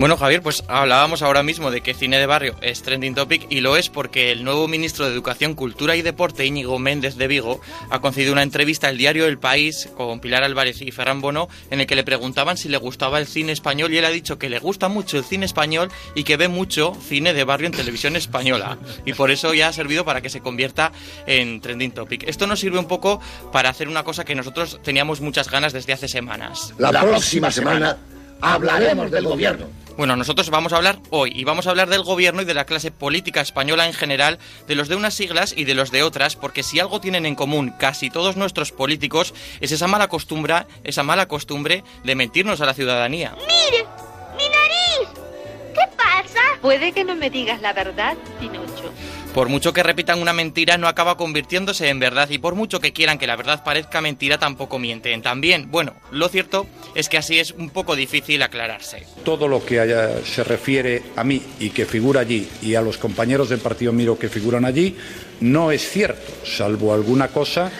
Bueno, Javier, pues hablábamos ahora mismo de que cine de barrio es trending topic y lo es porque el nuevo ministro de Educación, Cultura y Deporte, Íñigo Méndez de Vigo, ha concedido una entrevista al diario El País con Pilar Álvarez y Ferran Bono en el que le preguntaban si le gustaba el cine español y él ha dicho que le gusta mucho el cine español y que ve mucho cine de barrio en televisión española y por eso ya ha servido para que se convierta en trending topic. Esto nos sirve un poco para hacer una cosa que nosotros teníamos muchas ganas desde hace semanas. La, próxima semana hablaremos del gobierno. Bueno, nosotros vamos a hablar hoy y vamos a hablar del gobierno y de la clase política española en general, de los de unas siglas y de los de otras, porque si algo tienen en común casi todos nuestros políticos es esa mala costumbre, esa mala costumbre de mentirnos a la ciudadanía. ¡Mire! ¡Mi nariz! ¿Qué pasa? Puede que no me digas la verdad, Pinocho. Por mucho que repitan una mentira, no acaba convirtiéndose en verdad y por mucho que quieran que la verdad parezca mentira, tampoco mienten. También, bueno, lo cierto es que así es un poco difícil aclararse. Todo lo que haya, se refiere a mí y que figura allí y a los compañeros del Partido Miro que figuran allí, no es cierto, salvo alguna cosa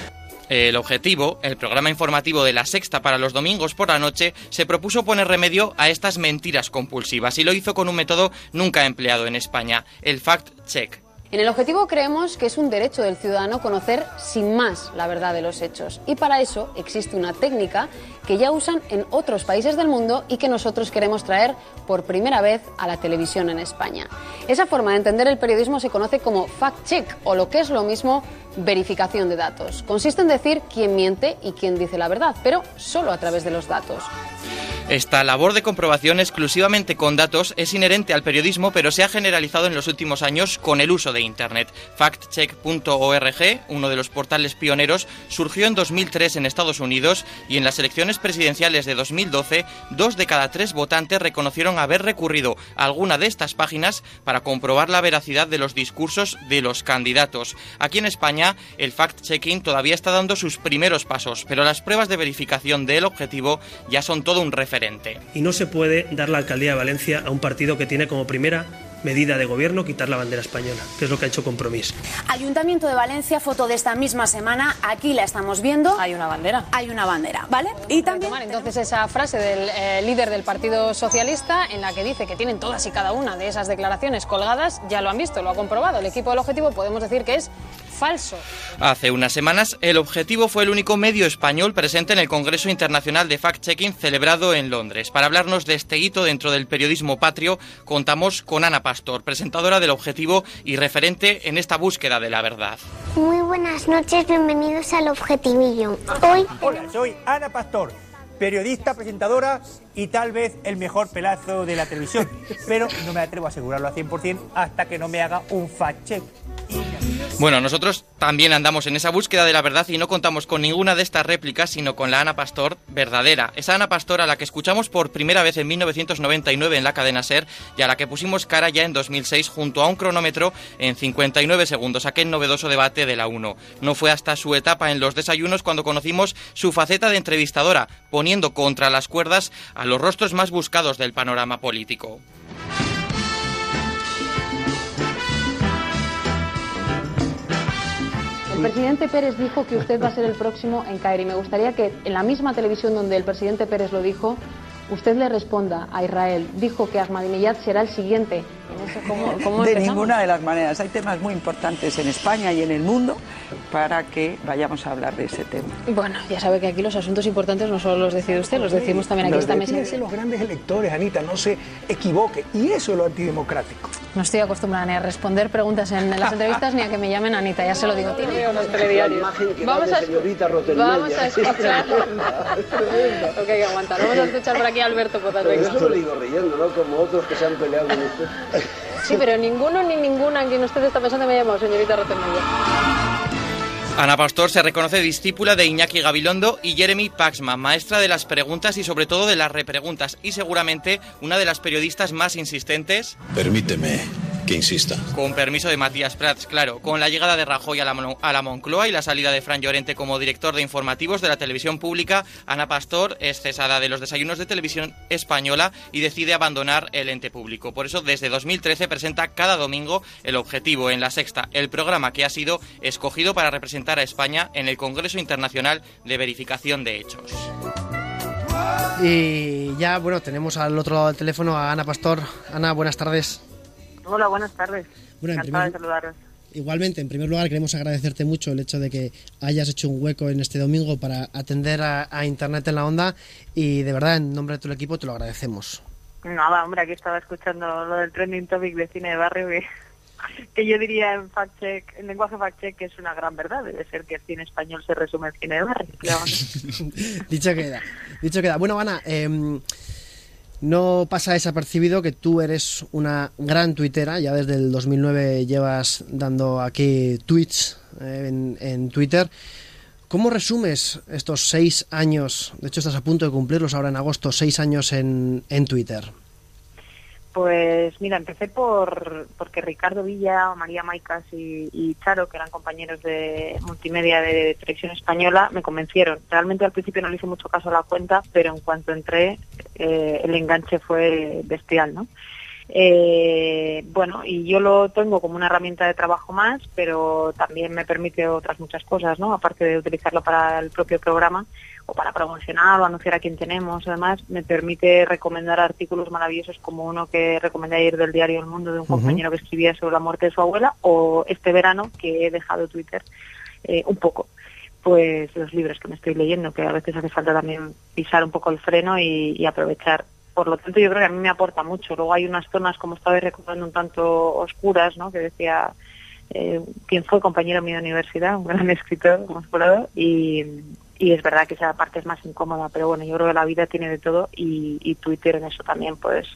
el objetivo, el programa informativo de la Sexta para los domingos por la noche, se propuso poner remedio a estas mentiras compulsivas y lo hizo con un método nunca empleado en España, el fact-check. En el objetivo creemos que es un derecho del ciudadano conocer sin más la verdad de los hechos y para eso existe una técnica que ya usan en otros países del mundo y que nosotros queremos traer por primera vez a la televisión en España. Esa forma de entender el periodismo se conoce como fact-check o lo que es lo mismo verificación de datos. Consiste en decir quién miente y quién dice la verdad, pero solo a través de los datos. Esta labor de comprobación exclusivamente con datos es inherente al periodismo, pero se ha generalizado en los últimos años con el uso de Internet. Factcheck.org, uno de los portales pioneros, surgió en 2003 en Estados Unidos y en las elecciones presidenciales de 2012, dos de cada tres votantes reconocieron haber recurrido a alguna de estas páginas para comprobar la veracidad de los discursos de los candidatos. Aquí en España, el fact-checking todavía está dando sus primeros pasos, pero las pruebas de verificación del objetivo ya son todo un referente. Y no se puede dar la alcaldía de Valencia a un partido que tiene como primera medida de gobierno quitar la bandera española, que es lo que ha hecho Compromís. Ayuntamiento de Valencia, foto de esta misma semana, aquí la estamos viendo. Hay una bandera. Hay una bandera, ¿vale? Y también entonces esa frase del eh, líder del Partido Socialista en la que dice que tienen todas y cada una de esas declaraciones colgadas, ya lo han visto, lo ha comprobado. El equipo del objetivo podemos decir que es falso. Hace unas semanas, el objetivo fue el único medio español presente en el Congreso Internacional de Fact-Checking celebrado en Londres. Para hablarnos de este hito dentro del periodismo patrio, contamos con Ana Pastor, presentadora del objetivo y referente en esta búsqueda de la verdad. Muy buenas noches, bienvenidos al Objetivillo. Hoy. Hola, soy Ana Pastor periodista, presentadora y tal vez el mejor pelazo de la televisión. Pero no me atrevo a asegurarlo al 100% hasta que no me haga un fact-check. Bueno, nosotros también andamos en esa búsqueda de la verdad y no contamos con ninguna de estas réplicas, sino con la Ana Pastor verdadera. Esa Ana Pastor a la que escuchamos por primera vez en 1999 en la cadena Ser y a la que pusimos cara ya en 2006 junto a un cronómetro en 59 segundos, aquel novedoso debate de la 1. No fue hasta su etapa en los desayunos cuando conocimos su faceta de entrevistadora, poniendo contra las cuerdas a los rostros más buscados del panorama político. El presidente Pérez dijo que usted va a ser el próximo en caer y me gustaría que en la misma televisión donde el presidente Pérez lo dijo, usted le responda a Israel. Dijo que Ahmadinejad será el siguiente. de ninguna de las maneras. Hay temas muy importantes en España y en el mundo para que vayamos a hablar de ese tema. Bueno, ya sabe que aquí los asuntos importantes no solo los decide usted, los decimos también aquí esta mesa. los grandes electores, Anita, no se equivoque. Y eso es lo antidemocrático. No estoy acostumbrada ni a responder preguntas en las entrevistas ni a que me llamen Anita, ya se lo digo. Tiene unos telediarios. Vamos a, vamos a escuchar. ok, aguantar. Vamos a escuchar por aquí a Alberto Potasio. Esto lo digo riendo, ¿no? Como otros que se han peleado con usted. Sí, pero ninguno ni ninguna en quien usted está pensando me ha llamado señorita Rottenmeier. Ana Pastor se reconoce discípula de Iñaki Gabilondo y Jeremy Paxman, maestra de las preguntas y sobre todo de las repreguntas y seguramente una de las periodistas más insistentes. Permíteme insista. Con permiso de Matías Prats, claro. Con la llegada de Rajoy a la, a la Moncloa y la salida de Fran Llorente como director de informativos de la televisión pública, Ana Pastor es cesada de los desayunos de televisión española y decide abandonar el ente público. Por eso, desde 2013 presenta cada domingo El Objetivo en La Sexta, el programa que ha sido escogido para representar a España en el Congreso Internacional de Verificación de Hechos. Y ya, bueno, tenemos al otro lado del teléfono a Ana Pastor. Ana, buenas tardes. Hola, buenas tardes. Bueno, Encantada de saludaros. Igualmente, en primer lugar, queremos agradecerte mucho el hecho de que hayas hecho un hueco en este domingo para atender a, a Internet en la onda y de verdad, en nombre de todo el equipo, te lo agradecemos. Nada, hombre, aquí estaba escuchando lo del trending topic de cine de barrio que, que yo diría en fact check, en lenguaje fact check que es una gran verdad. Debe ser que el cine español se resume en cine de barrio. Claro. dicho queda, dicho queda. Bueno, Ana, eh, no pasa desapercibido que tú eres una gran tuitera, ya desde el 2009 llevas dando aquí tweets eh, en, en Twitter. ¿Cómo resumes estos seis años? De hecho, estás a punto de cumplirlos ahora en agosto, seis años en, en Twitter. Pues mira, empecé por porque Ricardo Villa, María Maicas y, Charo, que eran compañeros de multimedia de televisión española, me convencieron. Realmente al principio no le hice mucho caso a la cuenta, pero en cuanto entré, eh, el enganche fue bestial, ¿no? Eh, bueno, y yo lo tengo como una herramienta de trabajo más, pero también me permite otras muchas cosas, ¿no? Aparte de utilizarlo para el propio programa o para promocionar o anunciar a quien tenemos. Además, me permite recomendar artículos maravillosos como uno que recomendé ayer del diario El Mundo de un compañero que escribía sobre la muerte de su abuela o este verano que he dejado Twitter eh, un poco pues los libros que me estoy leyendo, que a veces hace falta también pisar un poco el freno y, y aprovechar por lo tanto yo creo que a mí me aporta mucho. Luego hay unas zonas, como estaba recordando, un tanto oscuras, ¿no? Que decía eh, quien fue compañero mío de universidad, un gran escritor, como y, y es verdad que esa parte es más incómoda, pero bueno, yo creo que la vida tiene de todo y, y Twitter en eso también, pues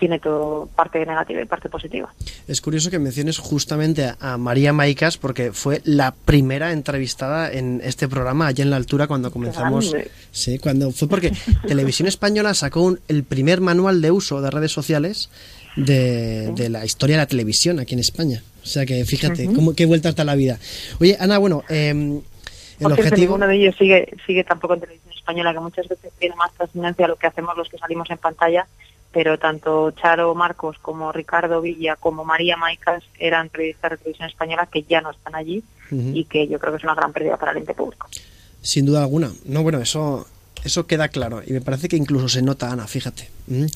tiene todo parte negativa y parte positiva. Es curioso que menciones justamente a, María Maicas porque fue la primera entrevistada en este programa allá en la altura cuando comenzamos. Sí, cuando fue porque Televisión Española sacó un, el primer manual de uso de redes sociales de, de, la historia de la televisión aquí en España. O sea que fíjate, uh -huh. cómo, qué vuelta hasta la vida. Oye, Ana, bueno, eh, el Porque objetivo... Ninguno de ellos sigue, sigue tampoco en Televisión Española, que muchas veces tiene más trascendencia lo que hacemos los que salimos en pantalla pero tanto Charo Marcos como Ricardo Villa como María Maicas eran periodistas de televisión española que ya no están allí uh -huh. y que yo creo que es una gran pérdida para el ente público. Sin duda alguna. No, bueno, eso eso queda claro y me parece que incluso se nota Ana, fíjate. ¿Mm?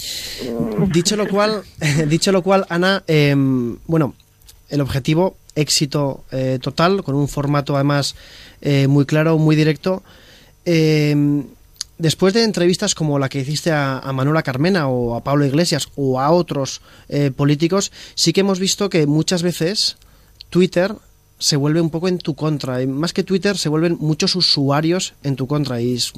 Dicho lo cual, dicho lo cual, Ana, eh, bueno, el objetivo éxito eh, total con un formato además eh, muy claro, muy directo. Eh, después de entrevistas como la que hiciste a, a, Manuela Carmena o a Pablo Iglesias o a otros eh, políticos, sí que hemos visto que muchas veces Twitter se vuelve un poco en tu contra. Y más que Twitter, se vuelven muchos usuarios en tu contra. Y es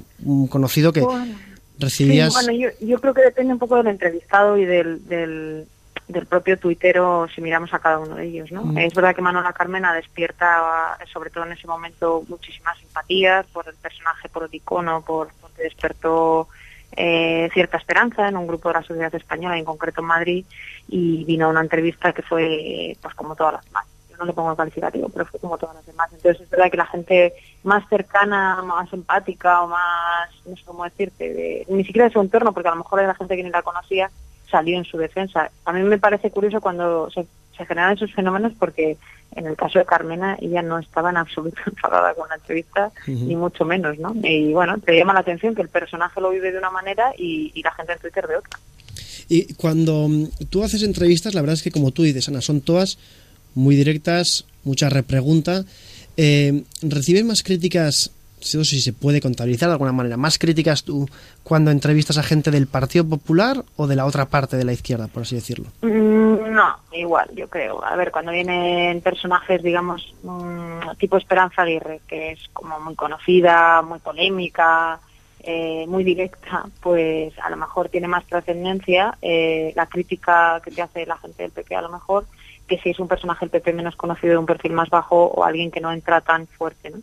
conocido que bueno, recibías... Sí, bueno, yo, yo, creo que depende un poco del entrevistado y del, del, del, propio tuitero si miramos a cada uno de ellos. ¿no? Mm. Es verdad que Manuela Carmena despierta, sobre todo en ese momento, muchísimas simpatías por el personaje, por el icono, por que despertó eh, cierta esperanza en un grupo de la sociedad española, en concreto en Madrid, y vino a una entrevista que fue pues como todas las demás. Yo no le pongo el calificativo, pero fue como todas las demás. Entonces es verdad que la gente más cercana, más empática o más, no sé cómo decirte, de, ni siquiera de su entorno, porque a lo mejor era la gente que ni la conocía, salió en su defensa. A mí me parece curioso cuando se, se generan esos fenómenos porque en el caso de Carmena ella no estaba en absoluto enfadada con la entrevista, uh -huh. ni mucho menos, ¿no? Y bueno, te llama la atención que el personaje lo vive de una manera y, y la gente en Twitter de otra. Y cuando mm, tú haces entrevistas, la verdad es que como tú dices, Ana, son todas muy directas, mucha repregunta. Eh, ¿Recibes más críticas sé si se puede contabilizar de alguna manera, más críticas tú cuando entrevistas a gente del Partido Popular o de la otra parte de la izquierda, por así decirlo? Mm, no, igual, yo creo. A ver, cuando vienen personajes, digamos, mmm, tipo Esperanza Aguirre, que es como muy conocida, muy polémica, eh, muy directa, pues a lo mejor tiene más trascendencia eh, la crítica que te hace la gente del PP a lo mejor que si es un personaje del PP menos conocido de un perfil más bajo o alguien que no entra tan fuerte, ¿no?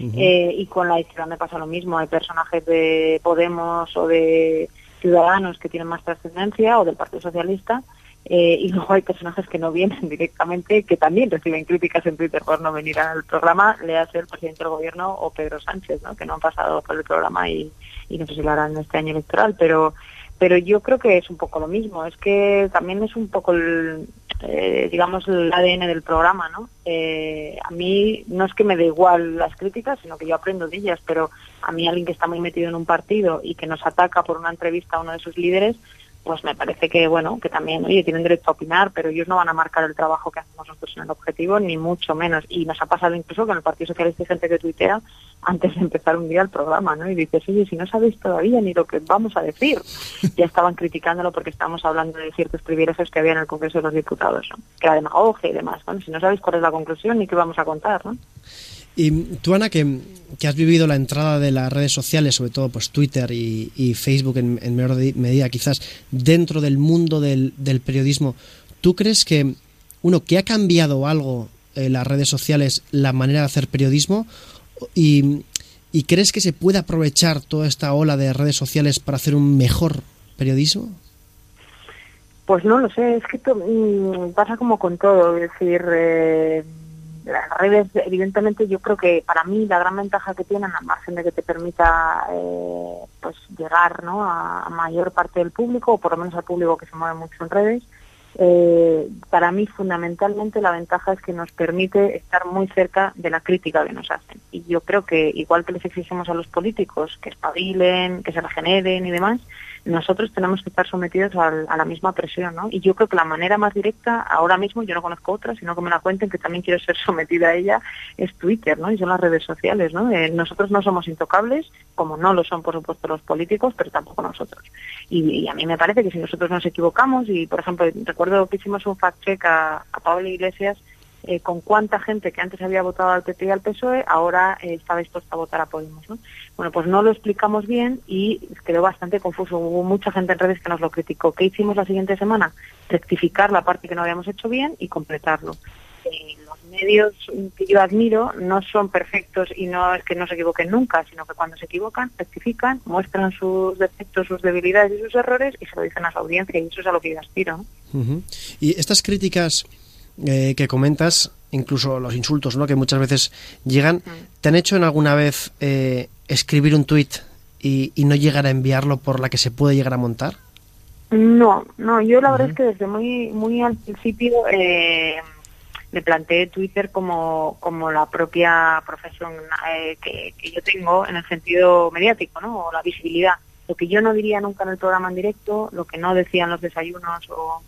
Eh, y con la izquierda me pasa lo mismo. Hay personajes de Podemos o de Ciudadanos que tienen más trascendencia o del Partido Socialista. Eh, y luego hay personajes que no vienen directamente, que también reciben críticas en Twitter por no venir al programa, le hace el presidente del gobierno o Pedro Sánchez, ¿no? que no han pasado por el programa y, y no sé si lo harán este año electoral, pero pero yo creo que es un poco lo mismo, es que también es un poco el, eh, digamos, el ADN del programa, ¿no? Eh, a mí no es que me dé igual las críticas, sino que yo aprendo de ellas, pero a mí alguien que está muy metido en un partido y que nos ataca por una entrevista a uno de sus líderes, pues me parece que, bueno, que también, oye, tienen derecho a opinar, pero ellos no van a marcar el trabajo que hacemos nosotros en el objetivo, ni mucho menos. Y nos ha pasado incluso con el Partido Socialista hay gente que tuitea antes de empezar un día el programa, ¿no? Y dices, oye, si no sabéis todavía ni lo que vamos a decir. Ya estaban criticándolo porque estábamos hablando de ciertos privilegios que había en el Congreso de los Diputados, ¿no? Que era demagogia y demás. Bueno, si no sabéis cuál es la conclusión ni qué vamos a contar, ¿no? Y tú, Ana, que, has vivido la entrada de las redes sociales, sobre todo pues Twitter y, Facebook en, menor medida quizás, dentro del mundo del, periodismo, ¿tú crees que, uno, que ha cambiado algo en las redes sociales la manera de hacer periodismo? Y, crees que se puede aprovechar toda esta ola de redes sociales para hacer un mejor periodismo? Pues no lo sé, es que mm, pasa como con todo, es decir, eh, las redes, evidentemente, yo creo que para mí la gran ventaja que tienen, al margen de que te permita eh, pues llegar ¿no? a, mayor parte del público, o por lo menos al público que se mueve mucho en redes, eh, para mí fundamentalmente la ventaja es que nos permite estar muy cerca de la crítica que nos hacen. Y yo creo que igual que les exigimos a los políticos que espabilen, que se regeneren y demás, nosotros tenemos que estar sometidos a, la misma presión, ¿no? Y yo creo que la manera más directa, ahora mismo, yo no conozco otra, sino que me la cuenten, que también quiero ser sometida a ella, es Twitter, ¿no? Y son las redes sociales, ¿no? Eh, nosotros no somos intocables, como no lo son, por supuesto, los políticos, pero tampoco nosotros. Y, a mí me parece que si nosotros nos equivocamos, y por ejemplo, recuerdo que hicimos un fact-check a, a Pablo Iglesias, eh, con cuánta gente que antes había votado al PP y al PSOE ahora eh, está dispuesta a votar a Podemos. ¿no? Bueno, pues no lo explicamos bien y quedó bastante confuso. Hubo mucha gente en redes que nos lo criticó. ¿Qué hicimos la siguiente semana? Rectificar la parte que no habíamos hecho bien y completarlo. Eh, los medios que yo admiro no son perfectos y no es que no se equivoquen nunca, sino que cuando se equivocan, rectifican, muestran sus defectos, sus debilidades y sus errores y se lo dicen a su audiencia y eso es a lo que yo aspiro. Y estas críticas eh, que comentas, incluso los insultos ¿no? que muchas veces llegan, ¿te han hecho en alguna vez eh, escribir un tuit y, no llegar a enviarlo por la que se puede llegar a montar? No, no, yo la verdad es que desde muy muy al principio eh, me planteé Twitter como, como la propia profesión que, que, yo tengo en el sentido mediático, ¿no? O la visibilidad. Lo que yo no diría nunca en el programa en directo, lo que no decían los desayunos o,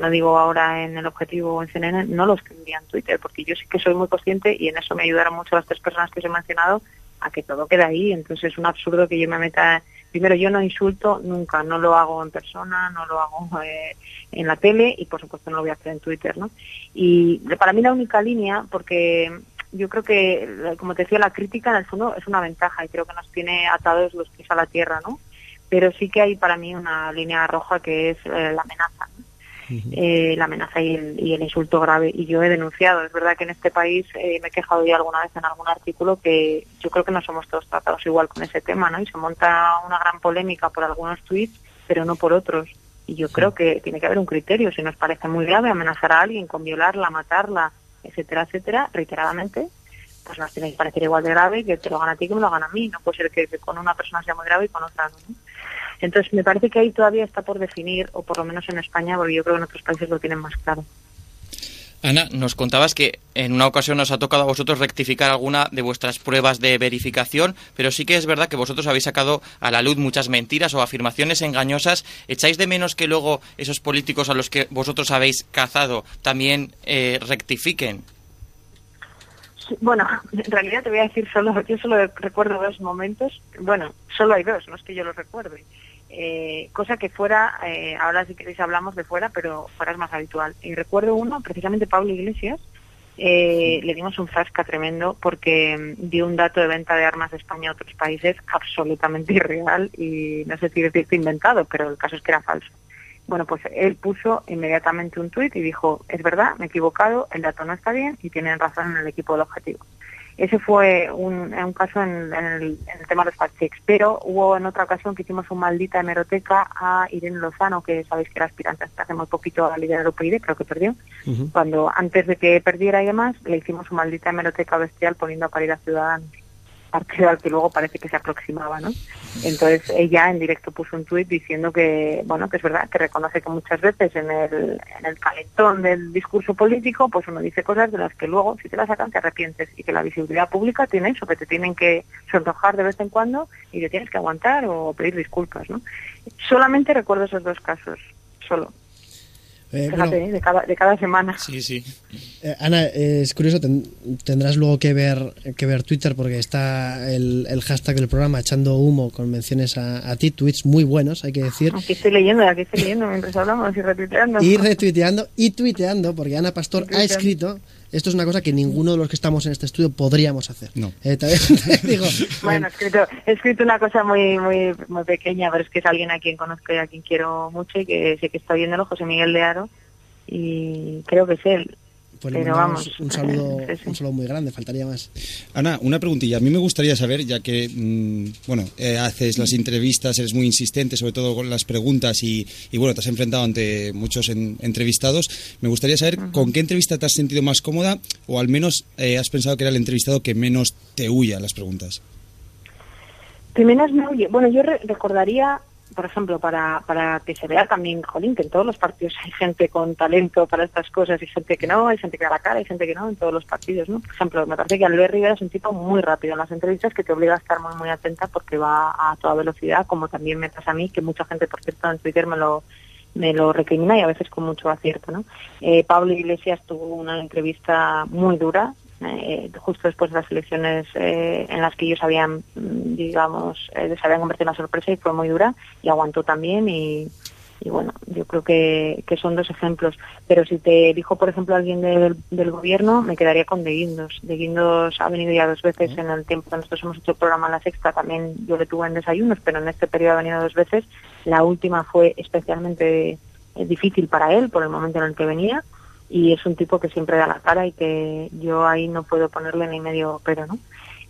lo digo ahora en el objetivo en CNN, no lo escribiría en Twitter, porque yo sí que soy muy consciente y en eso me ayudaron mucho las tres personas que os he mencionado a que todo quede ahí. Entonces es un absurdo que yo me meta. Primero, yo no insulto nunca, no lo hago en persona, no lo hago eh, en la tele y por supuesto no lo voy a hacer en Twitter, ¿no? Y para mí la única línea, porque yo creo que, como te decía, la crítica en el fondo es una ventaja y creo que nos tiene atados los pies a la tierra, ¿no? Pero sí que hay para mí una línea roja que es eh, la amenaza. Eh, la amenaza y el, insulto grave. Y yo he denunciado. Es verdad que en este país eh, me he quejado ya alguna vez en algún artículo que yo creo que no somos todos tratados igual con ese tema, ¿no? Y se monta una gran polémica por algunos tweets, pero no por otros. Y yo creo que tiene que haber un criterio. Si nos parece muy grave amenazar a alguien con violarla, matarla, etcétera, etcétera, reiteradamente, pues nos tiene que parecer igual de grave que te lo hagan a ti que me lo hagan a mí. No puede ser que, con una persona sea muy grave y con otra no. Entonces, me parece que ahí todavía está por definir, o por lo menos en España, porque yo creo que en otros países lo tienen más claro. Ana, nos contabas que en una ocasión nos ha tocado a vosotros rectificar alguna de vuestras pruebas de verificación, pero sí que es verdad que vosotros habéis sacado a la luz muchas mentiras o afirmaciones engañosas. ¿Echáis de menos que luego esos políticos a los que vosotros habéis cazado también eh, rectifiquen? Bueno, en realidad te voy a decir solo, yo solo recuerdo dos momentos, bueno, solo hay dos, no es que yo los recuerde. Eh, cosa que fuera, eh, ahora si queréis hablamos de fuera, pero fuera es más habitual. Y recuerdo uno, precisamente Pablo Iglesias, eh, le dimos un frasca tremendo porque mm, dio un dato de venta de armas de España a otros países absolutamente irreal y no sé si decirte inventado, pero el caso es que era falso. Bueno, pues él puso inmediatamente un tuit y dijo, es verdad, me he equivocado, el dato no está bien y tienen razón en el equipo del objetivo. Ese fue un, caso en, el, tema de los fact pero hubo en otra ocasión que hicimos un maldita hemeroteca a Irene Lozano, que sabéis que era aspirante hasta hace muy poquito a liderar PID, creo que perdió. Cuando antes de que perdiera y demás, le hicimos un maldita hemeroteca bestial poniendo a parir a Ciudadanos. Partido al que luego parece que se aproximaba, ¿no? Entonces ella en directo puso un tuit diciendo que, bueno, que es verdad, que reconoce que muchas veces en el, en el calentón del discurso político, pues uno dice cosas de las que luego, si te las sacan, te arrepientes y que la visibilidad pública tiene eso, que te tienen que sonrojar de vez en cuando y te tienes que aguantar o pedir disculpas, ¿no? Solamente recuerdo esos dos casos, solo. Eh, Fíjate, bueno, de, cada, de cada semana. Sí, sí. eh, Ana, eh, es curioso, ten- tendrás luego que ver que ver Twitter porque está el, el hashtag del programa echando humo con menciones a, a ti, tweets muy buenos, hay que decir, Aquí estoy leyendo, aquí estoy leyendo mientras hablamos y retuiteando. y retuiteando y tuiteando, porque Ana Pastor ha escrito, esto es una cosa que ninguno de los que estamos en este estudio podríamos hacer. No. Eh, también te digo, Bueno, he escrito, he escrito una cosa muy, muy, muy pequeña, pero es que es alguien a quien conozco y a quien quiero mucho y que sé que está oyéndolo, José Miguel de Aro, y creo que es él. Pues le pero mandamos vamos, un saludo, sí, sí. un saludo muy grande, faltaría más. Ana, una preguntilla. A mí me gustaría saber, ya que, mm, bueno, eh, haces las entrevistas, eres muy insistente, sobre todo con las preguntas y, y, bueno, te has enfrentado ante muchos en- entrevistados. Me gustaría saber con qué entrevista te has sentido más cómoda o al menos eh, has pensado que era el entrevistado que menos te huya a las preguntas. Que menos me oye. Bueno, yo re- recordaría, por ejemplo, para, para que se vea también, jolín, que en todos los partidos hay gente con talento para estas cosas, hay gente que no, hay gente que da la cara, hay gente que no, en todos los partidos, ¿no? Por ejemplo, me parece que Albert Rivera es un tipo muy rápido en las entrevistas que te obliga a estar muy, muy atenta porque va a toda velocidad, como también me pasa a mí, que mucha gente, por cierto, en Twitter me lo me lo recrimina y a veces con mucho acierto, ¿no? Eh, Pablo Iglesias tuvo una entrevista muy dura, eh, justo después de las elecciones eh, en las que ellos habían, mm, digamos, eh, se habían convertido en una sorpresa y fue muy dura y aguantó también y, y bueno, yo creo que, que son dos ejemplos. Pero si te dijo, por ejemplo, alguien del, del gobierno, me quedaría con De Guindos. De Guindos ha venido ya dos veces en el tiempo que nosotros hemos hecho el programa en La Sexta, también yo le tuve en desayunos, pero en este periodo ha venido dos veces. La última fue especialmente eh, difícil para él por el momento en el que venía y es un tipo que siempre da la cara y que yo ahí no puedo ponerle ni medio pero, ¿no?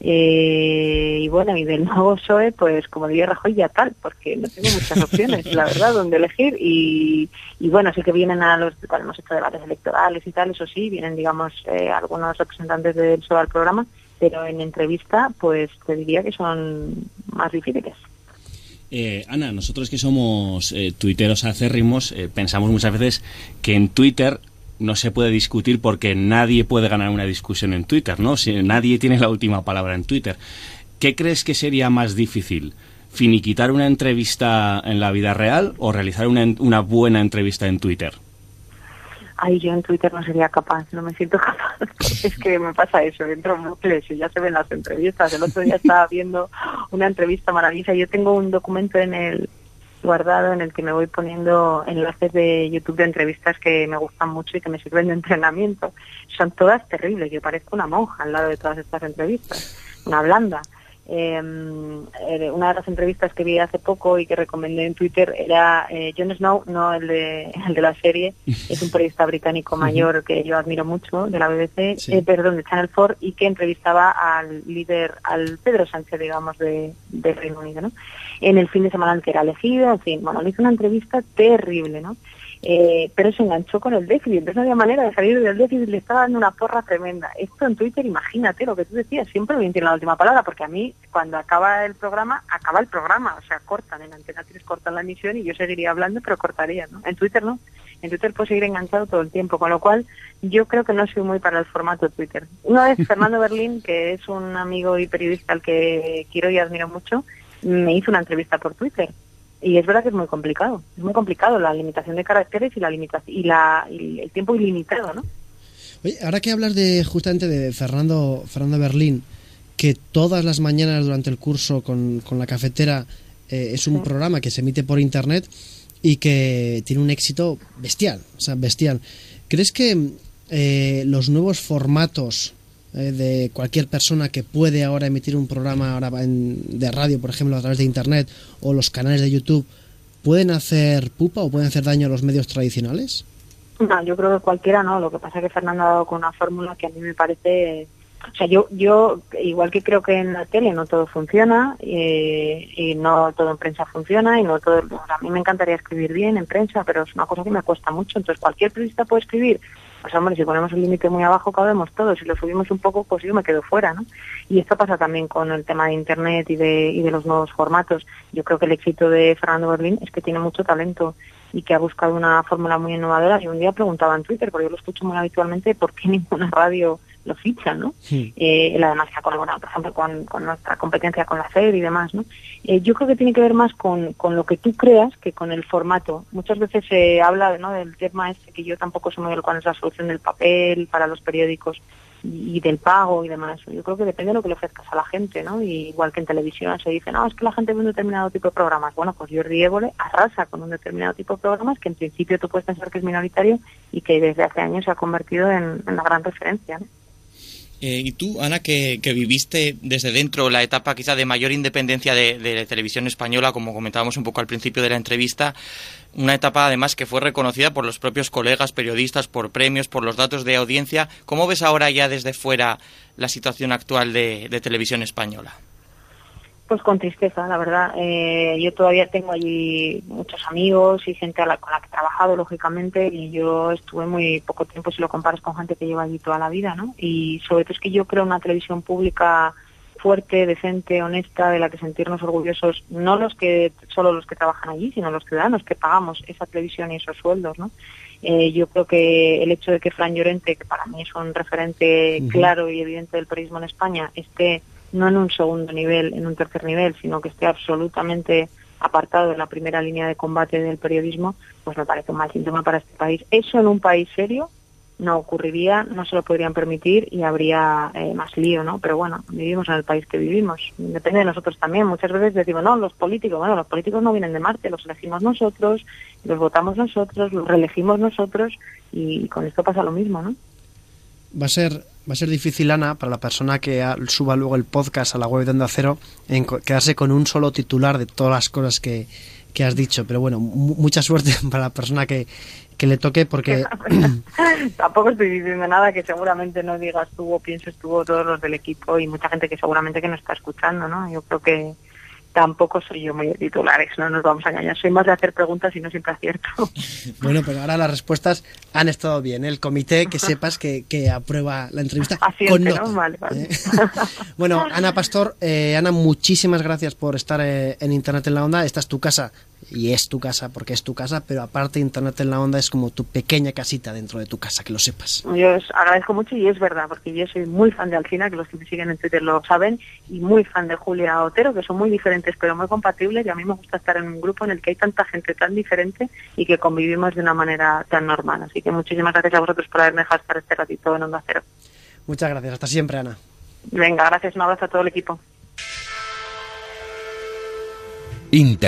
Eh, y bueno, y del nuevo PSOE, pues como diría Rajoy, ya tal, porque no tengo muchas opciones, la verdad, donde elegir. Y, y bueno, sí que vienen a los, cuando hemos hecho debates electorales y tal, eso sí, vienen, digamos, eh, algunos representantes del PSOE al programa, pero en entrevista, pues te diría que son más difíciles. Eh, Ana, nosotros que somos eh, tuiteros acérrimos, eh, pensamos muchas veces que en Twitter no se puede discutir porque nadie puede ganar una discusión en Twitter, ¿no? Nadie tiene la última palabra en Twitter. ¿Qué crees que sería más difícil? ¿Finiquitar una entrevista en la vida real o realizar una, una buena entrevista en Twitter? Ay, yo en Twitter no sería capaz, no me siento capaz. es que me pasa eso, entro en bucles y ya se ven las entrevistas. El otro día estaba viendo una entrevista maravillosa. Yo tengo un documento en el guardado en el que me voy poniendo enlaces de YouTube de entrevistas que me gustan mucho y que me sirven de entrenamiento. Son todas terribles, yo parezco una monja al lado de todas estas entrevistas, una blanda. Eh, una de las entrevistas que vi hace poco y que recomendé en Twitter era eh, Jon Snow, no el de, el de la serie, es un periodista británico mayor que yo admiro mucho de la BBC, Sí. eh, perdón, de Channel 4 y que entrevistaba al líder, al Pedro Sánchez, digamos, de, del Reino Unido, ¿no? En el fin de semana en que era elegido, en fin, bueno, le hizo una entrevista terrible, ¿no? Eh, pero se enganchó con el déficit, entonces no había manera de salir del déficit, le estaba dando una porra tremenda. Esto en Twitter, imagínate lo que tú decías, siempre bien tiene la última palabra, porque a mí, cuando acaba el programa, acaba el programa, o sea, cortan, en Antena 3 cortan la emisión y yo seguiría hablando, pero cortaría, ¿no? En Twitter no, en Twitter puedo seguir enganchado todo el tiempo, con lo cual yo creo que no soy muy para el formato Twitter. Una vez Fernando Berlín, que es un amigo y periodista al que quiero y admiro mucho, me hizo una entrevista por Twitter. Y es verdad que es muy complicado, es muy complicado la limitación de caracteres y la limitación y, la, y el tiempo ilimitado, ¿no? Oye, ahora que hablas de justamente de Fernando, Fernando Berlín, que todas las mañanas durante el curso con, con la cafetera eh, es un programa que se emite por internet y que tiene un éxito bestial, o sea, bestial. ¿Crees que eh, los nuevos formatos eh, de cualquier persona que puede ahora emitir un programa ahora en- de radio, por ejemplo, a través de internet o los canales de YouTube, pueden hacer pupa o pueden hacer daño a los medios tradicionales? No, yo creo que cualquiera no. Lo que pasa es que Fernando ha dado con una fórmula que a mí me parece o sea, yo, yo, igual que creo que en la tele no todo funciona, eh, y no todo en prensa funciona, y no todo, a mí me encantaría escribir bien en prensa, pero es una cosa que me cuesta mucho, entonces cualquier periodista puede escribir, pues hombre, si ponemos el límite muy abajo cabemos todos, si lo subimos un poco, pues yo me quedo fuera, ¿no? Y esto pasa también con el tema de Internet y de, y de los nuevos formatos. Yo creo que el éxito de Fernando Berlín es que tiene mucho talento y que ha buscado una fórmula muy innovadora. Y un día preguntaba en Twitter, porque yo lo escucho muy habitualmente, ¿por qué ninguna radio lo ficha, ¿no? Sí. Eh, él además ha colaborado, por ejemplo, con, con nuestra competencia con la SER y demás, ¿no? Eh, yo creo que tiene que ver más con, con lo que tú creas que con el formato. Muchas veces se habla ¿no? del tema este que yo tampoco sé muy bien cuál es la solución del papel para los periódicos y, y del pago y demás. Yo creo que depende de lo que le ofrezcas a la gente, ¿no? Y igual que en televisión se dice, no, es que la gente ve un determinado tipo de programas. Bueno, pues Jordi Évole arrasa con un determinado tipo de programas que en principio tú puedes pensar que es minoritario y que desde hace años se ha convertido en, en la gran referencia, ¿no? Eh, y tú, Ana, que, viviste desde dentro la etapa quizá de mayor independencia de, de, la televisión española, como comentábamos un poco al principio de la entrevista, una etapa además que fue reconocida por los propios colegas periodistas, por premios, por los datos de audiencia. ¿Cómo ves ahora ya desde fuera la situación actual de, de televisión española? Pues con tristeza, la verdad. Eh, yo todavía tengo allí muchos amigos y gente a la, con la que he trabajado, lógicamente, y yo estuve muy poco tiempo si lo comparas con gente que lleva allí toda la vida, ¿no? Y sobre todo es que yo creo una televisión pública fuerte, decente, honesta, de la que sentirnos orgullosos, no los que solo los que trabajan allí, sino los ciudadanos que pagamos esa televisión y esos sueldos, ¿no? Eh, yo creo que el hecho de que Fran Llorente, que para mí es un referente uh -huh. claro y evidente del periodismo en España, esté no en un segundo nivel, en un tercer nivel, sino que esté absolutamente apartado de la primera línea de combate del periodismo, pues me parece un mal síntoma para este país. Eso en un país serio no ocurriría, no se lo podrían permitir y habría eh, más lío, ¿no? Pero bueno, vivimos en el país que vivimos. Depende de nosotros también. Muchas veces decimos, no, los políticos, bueno, los políticos no vienen de Marte, los elegimos nosotros, los votamos nosotros, los reelegimos nosotros y con esto pasa lo mismo, ¿no? Va a ser va a ser difícil, Ana, para la persona que suba luego el podcast a la web de Onda Cero, en quedarse con un solo titular de todas las cosas que, que has dicho. Pero bueno, mucha suerte para la persona que, que le toque porque... Tampoco estoy diciendo nada que seguramente no digas tú o pienses tú o todos los del equipo y mucha gente que seguramente que no está escuchando, ¿no? Yo creo que tampoco soy yo muy de titulares, no nos vamos a engañar. Soy más de hacer preguntas y no siempre acierto. Bueno, pero ahora las respuestas han estado bien. El comité, que sepas que, que aprueba la entrevista Asiente, con nota. ¿no? Vale, vale. ¿eh? bueno, Ana Pastor, eh, Ana, muchísimas gracias por estar eh, en Internet en la Onda. Esta es tu casa y es tu casa porque es tu casa, pero aparte Internet en la Onda es como tu pequeña casita dentro de tu casa, que lo sepas. Yo os agradezco mucho y es verdad, porque yo soy muy fan de Alcina, que los que me siguen en Twitter lo saben, y muy fan de Julia Otero, que son muy diferentes pero muy compatibles y a mí me gusta estar en un grupo en el que hay tanta gente tan diferente y que convivimos de una manera tan normal. Así que muchísimas gracias a vosotros por haberme dejado estar este ratito en Onda Cero. Muchas gracias, hasta siempre Ana. Venga, gracias, un abrazo a todo el equipo. Inter